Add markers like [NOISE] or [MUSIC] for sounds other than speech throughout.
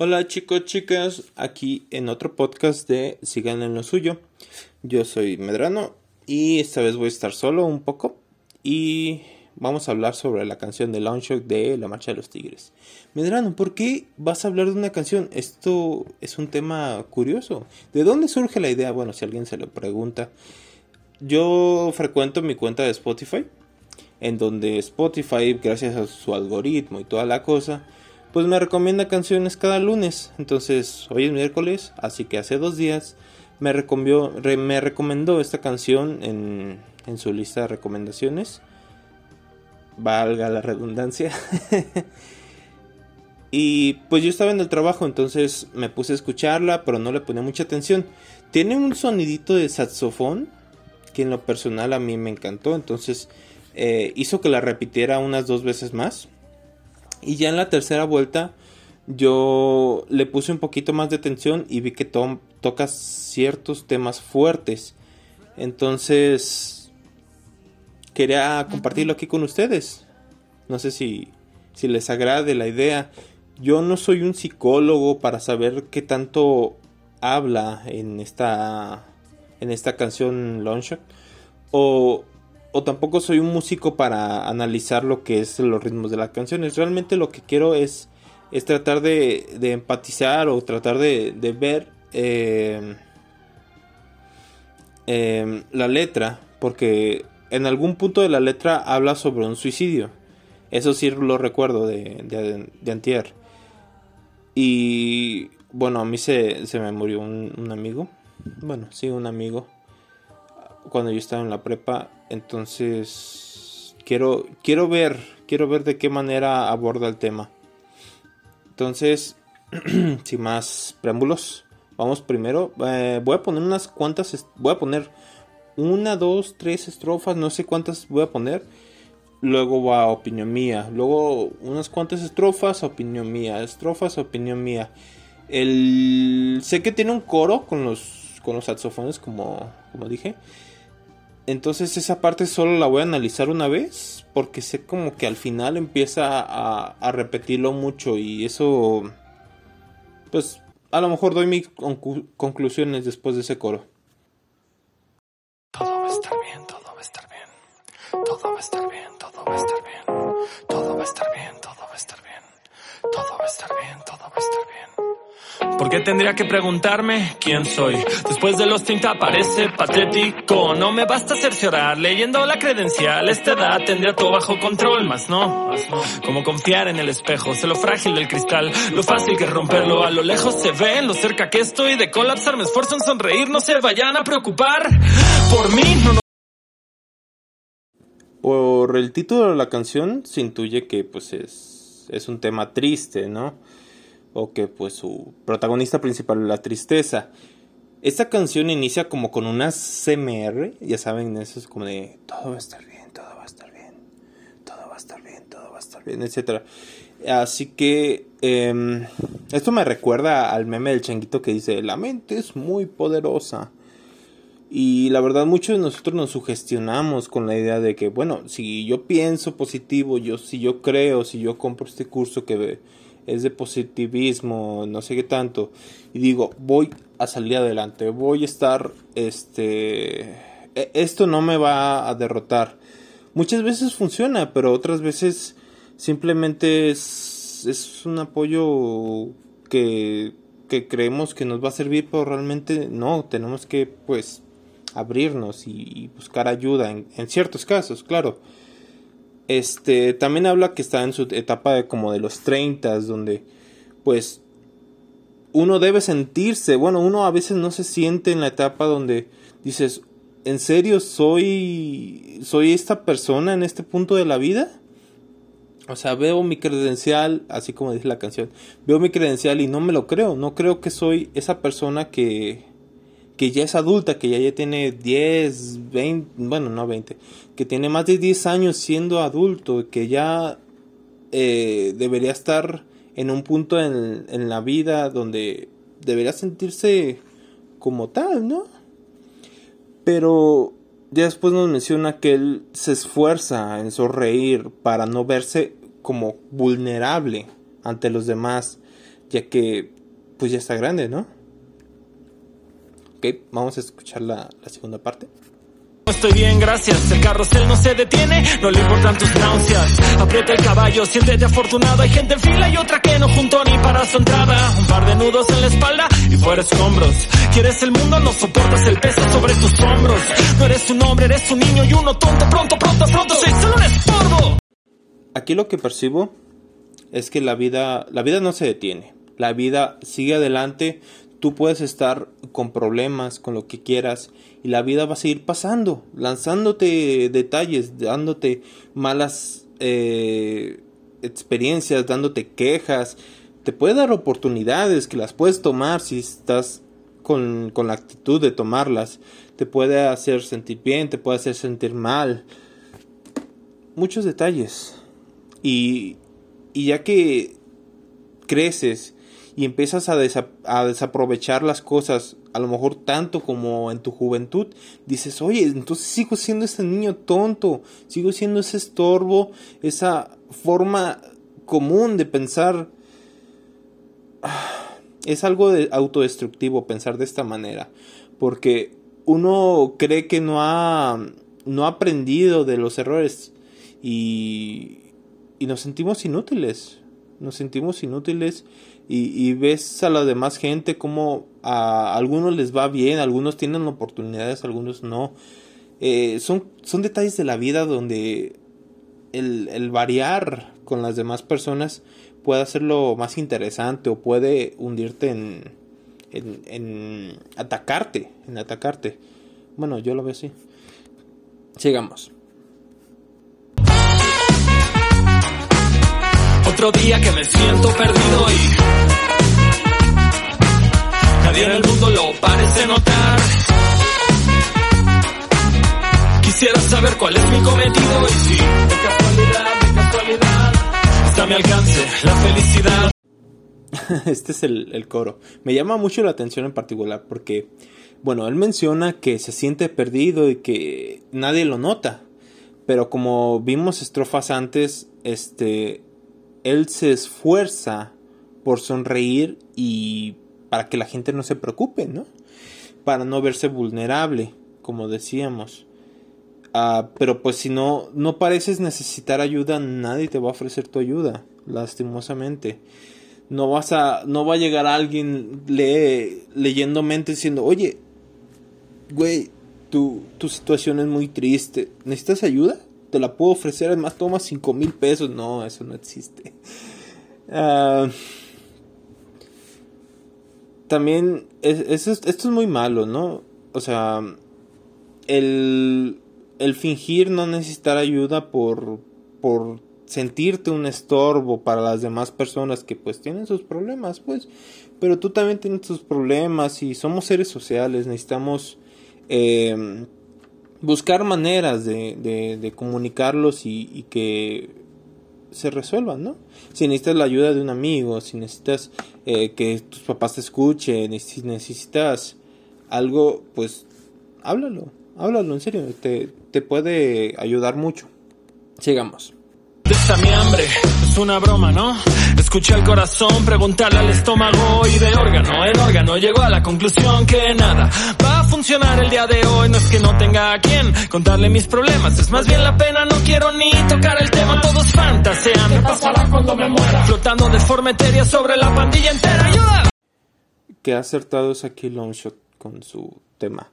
Hola chicos, chicas, aquí en otro podcast de Sigan en lo suyo. Yo soy Medrano y esta vez voy a estar solo un poco y vamos a hablar sobre la canción de Launchok de La Marcha de los Tigres. Medrano, ¿por qué vas a hablar de una canción? Esto es un tema curioso. ¿De dónde surge la idea? Bueno, si alguien se lo pregunta. Yo frecuento mi cuenta de Spotify, en donde Spotify, gracias a su algoritmo y toda la cosa, pues me recomienda canciones cada lunes. Entonces, hoy es miércoles, así que hace dos días me, me recomendó esta canción en, en su lista de recomendaciones. Valga la redundancia. [LAUGHS] y pues yo estaba en el trabajo, entonces me puse a escucharla, pero no le ponía mucha atención. Tiene un sonidito de saxofón que en lo personal a mí me encantó, entonces eh, hizo que la repitiera unas dos veces más. Y ya en la tercera vuelta yo le puse un poquito más de atención y vi que Tom toca ciertos temas fuertes. Entonces quería compartirlo aquí con ustedes. No sé si, si les agrade la idea. Yo no soy un psicólogo para saber qué tanto habla en esta en esta canción Longshot o o tampoco soy un músico para analizar lo que es los ritmos de las canciones. Realmente lo que quiero es, es tratar de, empatizar o tratar de, ver eh, la letra, porque en algún punto de la letra habla sobre un suicidio. Eso sí lo recuerdo de, de, Antier. Y bueno, a mí se, se me murió un, un amigo. Bueno, sí, un amigo cuando yo estaba en la prepa. Entonces, quiero, quiero ver, quiero ver de qué manera aborda el tema. Entonces, [CLEARS THROAT] sin más preámbulos, vamos primero. Eh, voy a poner unas cuantas, voy a poner una, dos, tres estrofas, no sé cuántas voy a poner. Luego va opinión mía. Luego unas cuantas estrofas, opinión mía. Estrofas, opinión mía. El... Sé que tiene un coro con los, con los saxofones, como, como dije. Entonces esa parte solo la voy a analizar una vez porque sé como que al final empieza a, repetirlo mucho y eso pues a lo mejor doy mis conclusiones después de ese coro. Todo va a estar bien, todo va a estar bien. Todo va a estar bien, todo va a estar bien. ¿Por qué tendría que preguntarme quién soy? Después de los 30 parece patético. No me basta cerciorar leyendo la credencial. Esta edad tendría todo bajo control, más no. Como confiar en el espejo, sé lo frágil del cristal, lo fácil que romperlo. A lo lejos se ve, lo cerca que estoy de colapsar. Me esfuerzo en sonreír, no se vayan a preocupar. Por mí no. Por el título de la canción se intuye que pues es, es un tema triste, ¿no? O que pues su protagonista principal la tristeza. Esta canción inicia como con una CMR, ya saben, eso es como de todo va a estar bien, todo va a estar bien, todo va a estar bien, todo va a estar bien, etc. Así que em, esto me recuerda al meme del changuito que dice, la mente es muy poderosa. Y la verdad muchos de nosotros nos sugestionamos con la idea de que, bueno, si yo pienso positivo, yo si yo creo, si yo compro este curso que es de positivismo, no sé qué tanto, y digo, voy a salir adelante, voy a estar, este, e, esto no me va a derrotar. Muchas veces funciona, pero otras veces simplemente es, es un apoyo que, que creemos que nos va a servir, pero realmente no, tenemos que pues abrirnos y, buscar ayuda en, en ciertos casos, claro. Este, también habla que está en su etapa de como de los 30, donde pues uno debe sentirse, bueno, uno a veces no se siente en la etapa donde dices, ¿en serio soy soy esta persona en este punto de la vida? O sea, veo mi credencial, así como dice la canción, veo mi credencial y no me lo creo, no creo que soy esa persona que que ya es adulta, que ya, ya tiene 10, 20, bueno, no 20, que tiene más de 10 años siendo adulto, que ya eh, debería estar en un punto en, en la vida donde debería sentirse como tal, ¿no? Pero ya después nos menciona que él se esfuerza en sonreír para no verse como vulnerable ante los demás. ya que pues ya está grande, ¿no? Ok, vamos a escuchar la, la segunda parte. Estoy bien, gracias. El carrusel no se detiene, no le importan tus náuseas. Aprieta el caballo, siéntete afortunado. Hay gente en fila y otra que no juntó ni para su entrada. Un par de nudos en la espalda y fuera escombros. Quieres el mundo, no soportas el peso sobre tus hombros. No eres un hombre, eres un niño y uno tonto. Pronto, pronto, pronto, soy solo un estorbo. Aquí lo que percibo es que la vida, la vida no se detiene. La vida sigue adelante. Tú puedes estar con problemas, con lo que quieras, y la vida va a seguir pasando, lanzándote detalles, dándote malas eh, experiencias, dándote quejas. Te puede dar oportunidades que las puedes tomar si estás con, con la actitud de tomarlas. Te puede hacer sentir bien, te puede hacer sentir mal. Muchos detalles. Y, y ya que creces y empiezas a, desaprovechar las cosas, a lo mejor tanto como en tu juventud, dices, oye, entonces sigo siendo ese niño tonto, sigo siendo ese estorbo, esa forma común de pensar. [SIGHS] Es algo de autodestructivo pensar de esta manera, porque uno cree que no ha, no ha aprendido de los errores y nos sentimos inútiles, nos sentimos inútiles y, ves a la demás gente como a algunos les va bien, algunos tienen oportunidades, algunos no. Eh, son, son detalles de la vida donde el, variar con las demás personas puede hacerlo más interesante o puede hundirte en, en, en atacarte, en atacarte. Bueno, yo lo veo así. Sigamos. Otro día que me siento perdido y nadie en el mundo lo parece notar. Quisiera saber cuál es mi cometido y si de casualidad, de casualidad está a mi alcance la felicidad. [LAUGHS] Este es el, el coro. Me llama mucho la atención en particular porque, bueno, él menciona que se siente perdido y que nadie lo nota. Pero como vimos estrofas antes, este, él se esfuerza por sonreír y para que la gente no se preocupe, ¿no? Para no verse vulnerable, como decíamos. Ah, pero pues si no, no pareces necesitar ayuda, nadie te va a ofrecer tu ayuda, lastimosamente. No vas a, no va a llegar alguien lee, leyendo mente diciendo, oye, güey, tu, tu situación es muy triste, ¿necesitas ayuda? te la puedo ofrecer, además toma 5 mil pesos. No, eso no existe. Uh, también, esto es muy malo, ¿no? O sea, el, el fingir no necesitar ayuda por, por sentirte un estorbo para las demás personas que pues tienen sus problemas, pues, pero tú también tienes tus problemas y somos seres sociales, necesitamos eh, buscar maneras de, de, comunicarlos y, que se resuelvan, ¿no? Si necesitas la ayuda de un amigo, si necesitas eh, que tus papás te escuchen, si necesitas algo, pues háblalo, háblalo en serio, te, te puede ayudar mucho. Sigamos. Está mi hambre, es una broma, ¿no? Escuché al corazón preguntarle al estómago y de órgano en órgano llegó a la conclusión que nada va funcionar el día de hoy. No es que no tenga a quien contarle mis problemas, es más bien la pena, no quiero ni tocar el tema, todos fantasean. ¿Qué pasará cuando me muera? Flotando de forma etérea sobre la pandilla entera, ayuda. Qué acertado es aquí Longshot con su tema.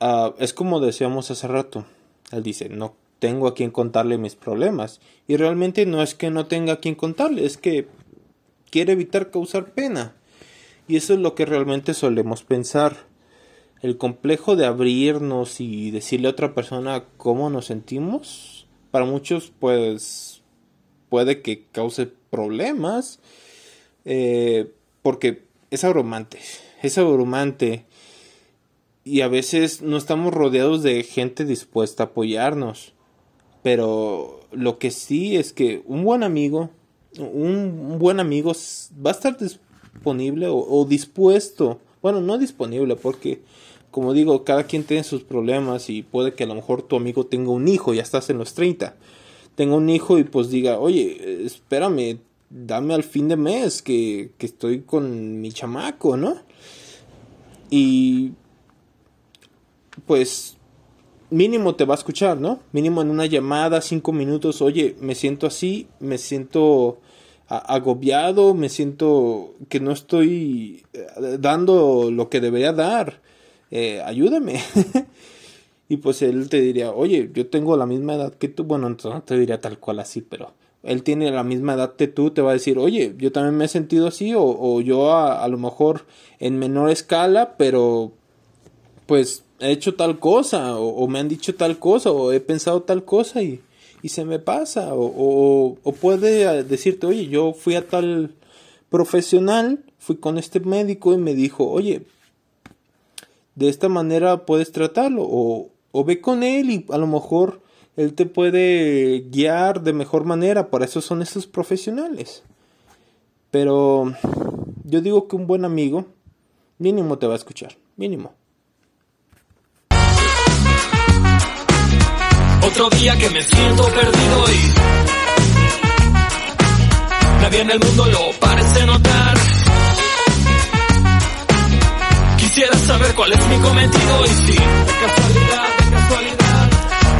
Uh, es como decíamos hace rato. Él dice, no tengo a quien contarle mis problemas. Y realmente no es que no tenga a quien contarle, es que quiere evitar causar pena. Y eso es lo que realmente solemos pensar. El complejo de abrirnos y decirle a otra persona cómo nos sentimos, para muchos pues puede que cause problemas. Eh, porque es abrumante, es abrumante. Y a veces no estamos rodeados de gente dispuesta a apoyarnos. Pero lo que sí es que un buen amigo, un, buen amigo va a estar disponible o, dispuesto. Bueno, no disponible porque, como digo, cada quien tiene sus problemas y puede que a lo mejor tu amigo tenga un hijo, ya estás en los 30. Tenga un hijo y pues diga, oye, espérame, dame al fin de mes que, que estoy con mi chamaco, ¿no? Y pues mínimo te va a escuchar, ¿no? Mínimo en una llamada, cinco minutos, oye, me siento así, me siento agobiado, me siento que no estoy eh, dando lo que debería dar, eh, ayúdame. [LAUGHS] y pues él te diría, oye, yo tengo la misma edad que tú, bueno, no te diría tal cual así, pero él tiene la misma edad que tú, te va a decir, oye, yo también me he sentido así, o, yo a, a, lo mejor en menor escala, pero pues he hecho tal cosa, o, me han dicho tal cosa, o he pensado tal cosa y, y se me pasa, o, o, puede decirte, oye, yo fui a tal profesional, fui con este médico y me dijo, oye, de esta manera puedes tratarlo, o, o ve con él y a lo mejor él te puede guiar de mejor manera, para eso son esos profesionales. Pero yo digo que un buen amigo mínimo te va a escuchar, mínimo. Otro día que me siento perdido y nadie en el mundo lo parece notar. Quisiera saber cuál es mi cometido y si de casualidad, de casualidad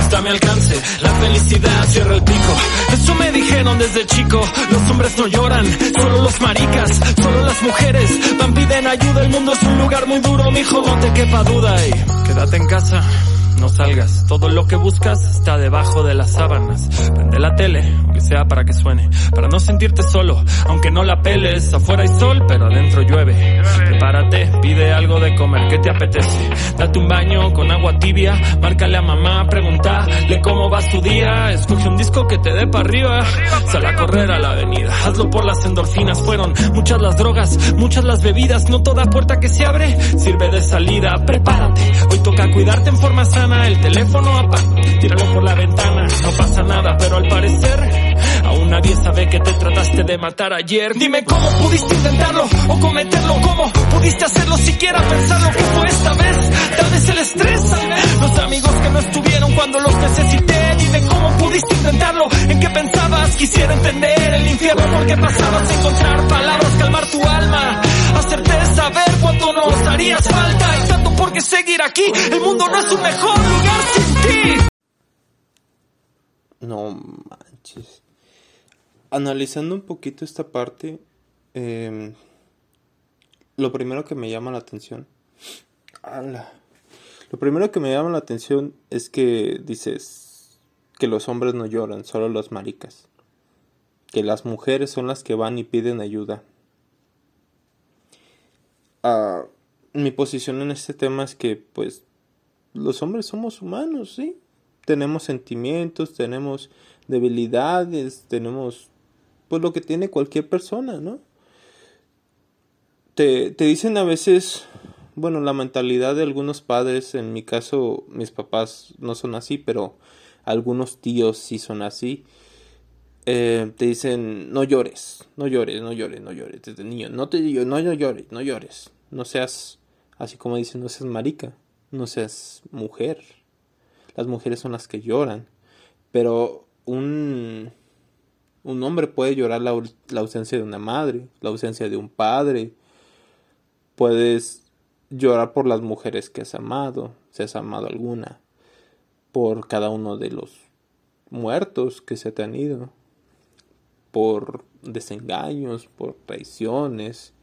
está a mi alcance la felicidad cierra el pico. Eso me dijeron desde chico. Los hombres no lloran, solo los maricas, solo las mujeres van piden ayuda. El mundo es un lugar muy duro, mijo, no te quepa duda y quédate en casa no salgas. Todo lo que buscas está debajo de las sábanas. Prende la tele, aunque sea para que suene. Para no sentirte solo, aunque no la peles. Afuera hay sol, pero adentro llueve. Prepárate, pide algo de comer, ¿qué te apetece? Date un baño con agua tibia. Márcale a mamá, pregúntale cómo va tu día. Escoge un disco que te dé para arriba. Sal a correr a la avenida. Hazlo por las endorfinas. Fueron muchas las drogas, muchas las bebidas. No toda puerta que se abre sirve de salida. Prepárate, hoy toca cuidarte en forma sana el teléfono apaga, tíralo por la ventana, no pasa nada, pero al parecer aún nadie sabe que te trataste de matar ayer. Dime cómo pudiste intentarlo o cometerlo, cómo pudiste hacerlo, siquiera pensar lo que fue esta vez. Tal vez el estrés, los amigos que no estuvieron cuando los necesité. Dime cómo pudiste intentarlo, en qué pensabas, quisiera entender el infierno porque pasabas a encontrar palabras, calmar tu alma, hacerte saber cuánto nos harías falta y tanto por qué seguir aquí. El mundo no es un mejor lugar sin ti. No manches. Analizando un poquito esta parte, eh, lo primero que me llama la atención. ¡Hala! Lo primero que me llama la atención es que dices que los hombres no lloran, solo los maricas. Que las mujeres son las que van y piden ayuda. Mi posición en este tema es que, pues, los hombres somos humanos, ¿sí? Tenemos sentimientos, tenemos debilidades, tenemos, pues, lo que tiene cualquier persona, ¿no? Te, te dicen a veces, bueno, la mentalidad de algunos padres, en mi caso, mis papás no son así, pero algunos tíos sí son así. Eh, te dicen no llores, no llores, no llores, no llores desde niño, no te digo, no, no llores, no llores, no seas Así como dicen, no seas marica, no seas mujer. Las mujeres son las que lloran. Pero un, un hombre puede llorar la, la ausencia de una madre, la ausencia de un padre. Puedes llorar por las mujeres que has amado, si has amado alguna. Por cada uno de los muertos que se te han ido. Por desengaños, por traiciones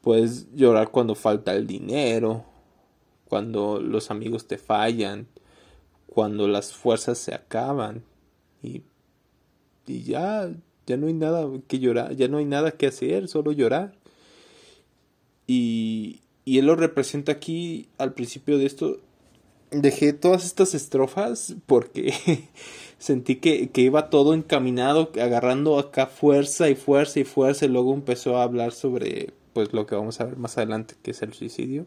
Puedes llorar cuando falta el dinero, cuando los amigos te fallan, cuando las fuerzas se acaban y, y ya, ya no hay nada que llorar, ya no hay nada que hacer, solo llorar. Y, y él lo representa aquí al principio de esto. Dejé todas estas estrofas porque [LAUGHS] sentí que, que, iba todo encaminado, agarrando acá fuerza y fuerza y fuerza, y luego empezó a hablar sobre pues lo que vamos a ver más adelante, que es el suicidio.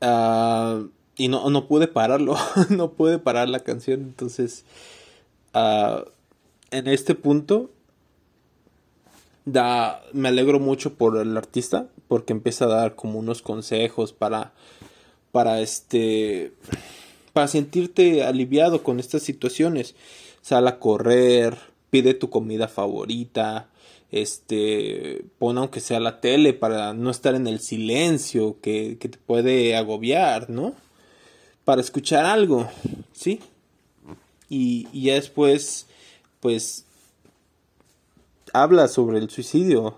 Ah, y no, no pude pararlo, [LAUGHS] no pude parar la canción, entonces uh, en este punto da, me alegro mucho por el artista, porque empieza a dar como unos consejos para, para este, para sentirte aliviado con estas situaciones. Sal a correr, pide tu comida favorita, este, pon aunque sea la tele para no estar en el silencio que, que te puede agobiar, ¿no? Para escuchar algo, ¿sí? Y, y ya después, pues, habla sobre el suicidio,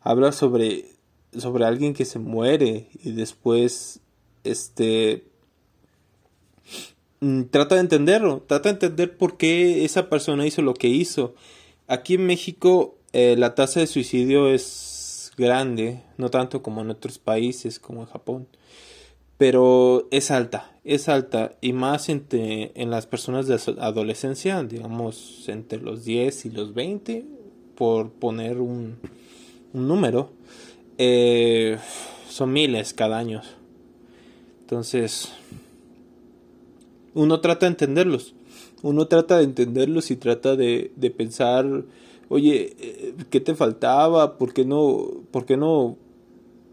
habla sobre, sobre alguien que se muere y después, este, mm, trata de entenderlo, trata de entender por qué esa persona hizo lo que hizo. Aquí en México eh, la tasa de suicidio es grande, no tanto como en otros países como en Japón, pero es alta, es alta y más entre, en las personas de adolescencia, digamos entre los 10 y los 20, por poner un, número, eh, son miles cada año. Entonces, uno trata de entenderlos, uno trata de entenderlos y trata de, de pensar oye, eh, ¿qué te faltaba? ¿Por qué no, por qué no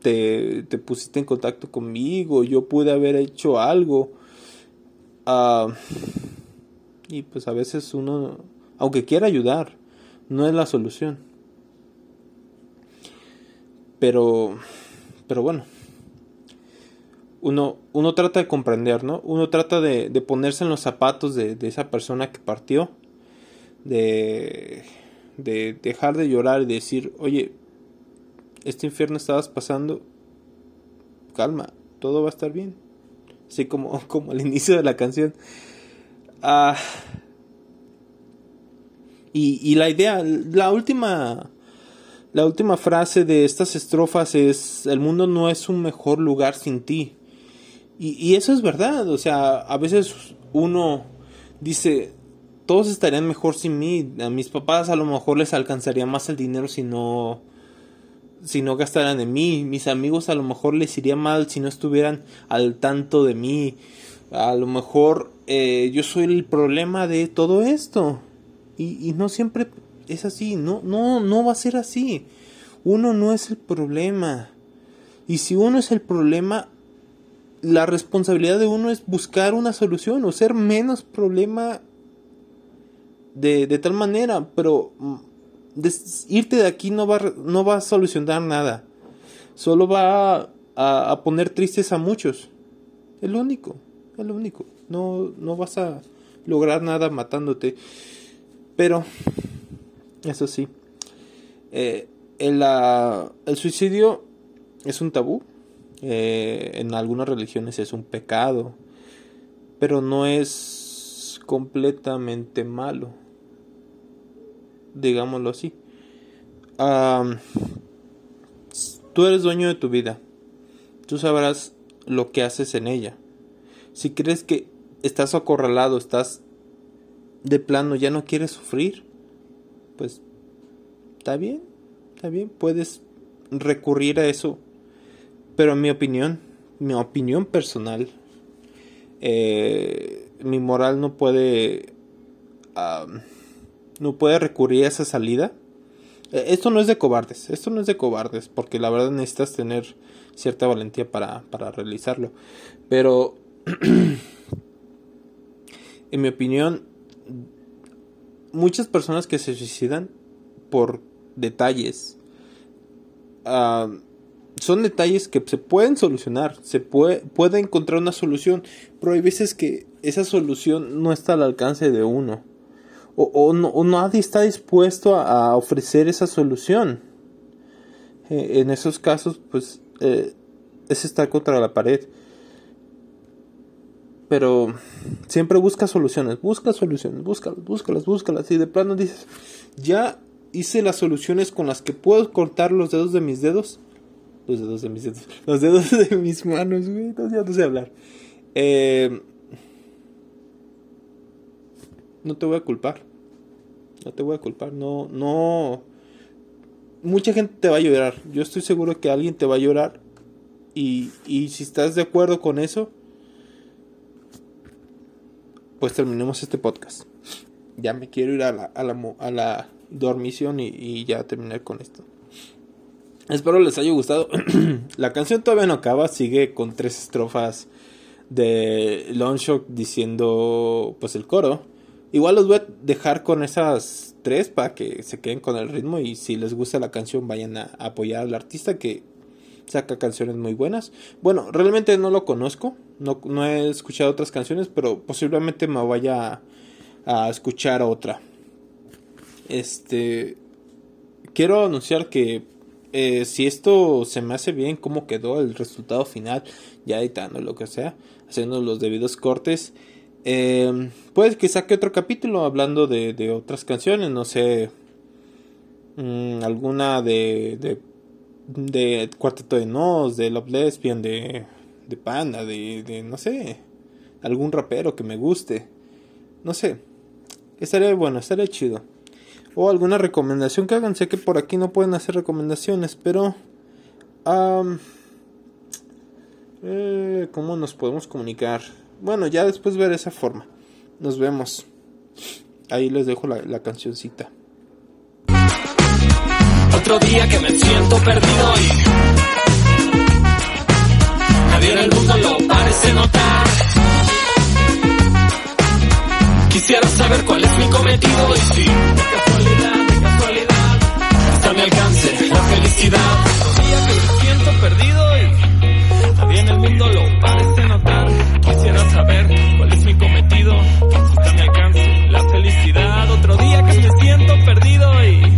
te, te pusiste en contacto conmigo? Yo pude haber hecho algo. Ah, y pues a veces uno, aunque quiera ayudar, no es la solución. Pero, pero bueno, uno, uno trata de comprender, ¿no? Uno trata de, de ponerse en los zapatos de, de esa persona que partió, de de dejar de llorar y decir, oye, este infierno estabas pasando, calma, todo va a estar bien. Así como, [LAUGHS] como al inicio de la canción. Ah, y, y la idea, la última, la última frase de estas estrofas es, el mundo no es un mejor lugar sin ti. Y, y eso es verdad, o sea, a veces uno dice, todos estarían mejor sin mí. A mis papás a lo mejor les alcanzaría más el dinero si no si no gastaran en mí. Mis amigos a lo mejor les iría mal si no estuvieran al tanto de mí. A lo mejor eh, yo soy el problema de todo esto. Y, y no siempre es así. No, no, no va a ser así. Uno no es el problema. Y si uno es el problema, la responsabilidad de uno es buscar una solución o ser menos problema de, de tal manera, pero mm, irte de aquí no va, no va a solucionar nada. Solo va a, a, poner tristes a muchos. Es lo único, es lo único. No, no vas a lograr nada matándote. Pero, eso sí, eh, el, el, suicidio es un tabú. Eh, en algunas religiones es un pecado. Pero no es completamente malo digámoslo así. tú eres dueño de tu vida. Tú sabrás lo que haces en ella. Si crees que estás acorralado, estás de plano, ya no quieres sufrir, pues está bien, está bien, puedes recurrir a eso. Pero en mi opinión, mi opinión personal, eh, mi moral no puede no puede recurrir a esa salida. Eh, esto no es de cobardes, esto no es de cobardes, porque la verdad necesitas tener cierta valentía para, para realizarlo. Pero, [CLEARS THROAT] en mi opinión, muchas personas que se suicidan por detalles, son detalles que se pueden solucionar, se puede, puede encontrar una solución, pero hay veces que esa solución no está al alcance de uno o, no, nadie está dispuesto a, ofrecer esa solución. Eh, en esos casos, pues, eh, es estar contra la pared. Pero siempre busca soluciones, busca soluciones, búscalas, búscalas, búscalas. Y de plano dices, ya hice las soluciones con las que puedo cortar los dedos de mis dedos. Los dedos de mis dedos. Los dedos de mis manos, güey. ya no sé hablar. Eh, no te voy a culpar. No te voy a culpar. No, no. Mucha gente te va a llorar. Yo estoy seguro que alguien te va a llorar. Y, y si estás de acuerdo con eso, pues terminemos este podcast. Ya me quiero ir a la, a la, a la dormición y, y ya terminar con esto. Espero les haya gustado. [CLEARS THROAT] la canción todavía no acaba, sigue con tres estrofas de Longshock diciendo pues el coro Igual los voy a dejar con esas tres para que se queden con el ritmo y si les gusta la canción vayan a apoyar al artista que saca canciones muy buenas. Bueno, realmente no lo conozco, no, no he escuchado otras canciones, pero posiblemente me vaya a, a escuchar otra. Este, quiero anunciar que eh, si esto se me hace bien, cómo quedó el resultado final, ya editando lo que sea, haciendo los debidos cortes. Eh, puede que saque otro capítulo hablando de, de otras canciones, no sé, mmm, alguna de, de, de, Cuarteto de Nos, de Love Lesbian, de, de Panda, de, de, no sé, algún rapero que me guste, no sé, estaría bueno, estaría chido o alguna recomendación que hagan. Sé que por aquí no pueden hacer recomendaciones, pero... Eh, ¿Cómo nos podemos comunicar? Bueno, ya después ver esa forma. Nos vemos. Ahí les dejo la, la cancioncita. Otro día que me siento perdido y nadie en el mundo lo parece notar. Quisiera saber cuál es mi cometido y si, casualidad, casualidad, está alcance la felicidad. Sabía que me siento perdido y nadie en el mundo lo parece notar. Quisiera saber cuál es mi cometido, si está a mi alcance la felicidad. Otro día que me siento perdido y